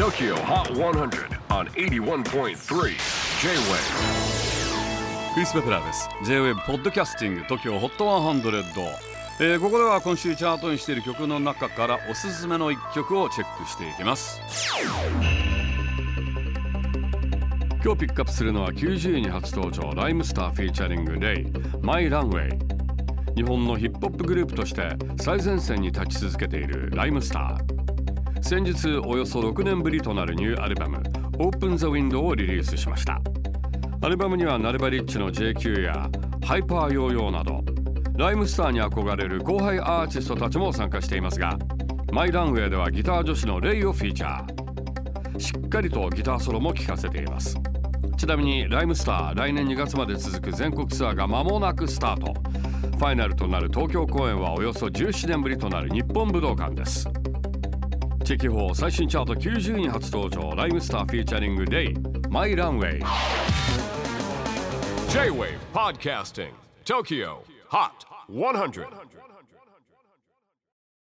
TOKYO HOT 100 on 81.3 J-WAVE クリス・ベプラーです。J-WAVE ポッドキャスティング TOKYO HOT 100、えーここでは今週チャートにしている曲の中からおすすめの一曲をチェックしていきます。今日ピックアップするのは90位に初登場ライムスターフィーチャリングレイ My Runway 日本のヒップホップグループとして最前線に立ち続けているライムスター。先日およそ6年ぶりとなるニューアルバム Open the Window をリリースしました。アルバムにはナルバリッチの JQ やハイパーヨーヨーなどライムスターに憧れる後輩アーティストたちも参加していますがマイランウェイではギター女子のレイをフィーチャー。しっかりとギターソロも聴かせています。ちなみにライムスター来年2月まで続く全国ツアーが間もなくスタート。ファイナルとなる東京公演はおよそ17年ぶりとなる日本武道館です。チェキホー最新チャート90位に初登場ライムスターフィーチャリングレイマイランウェイ J-WAVE PODCASTING TOKYO HOT 100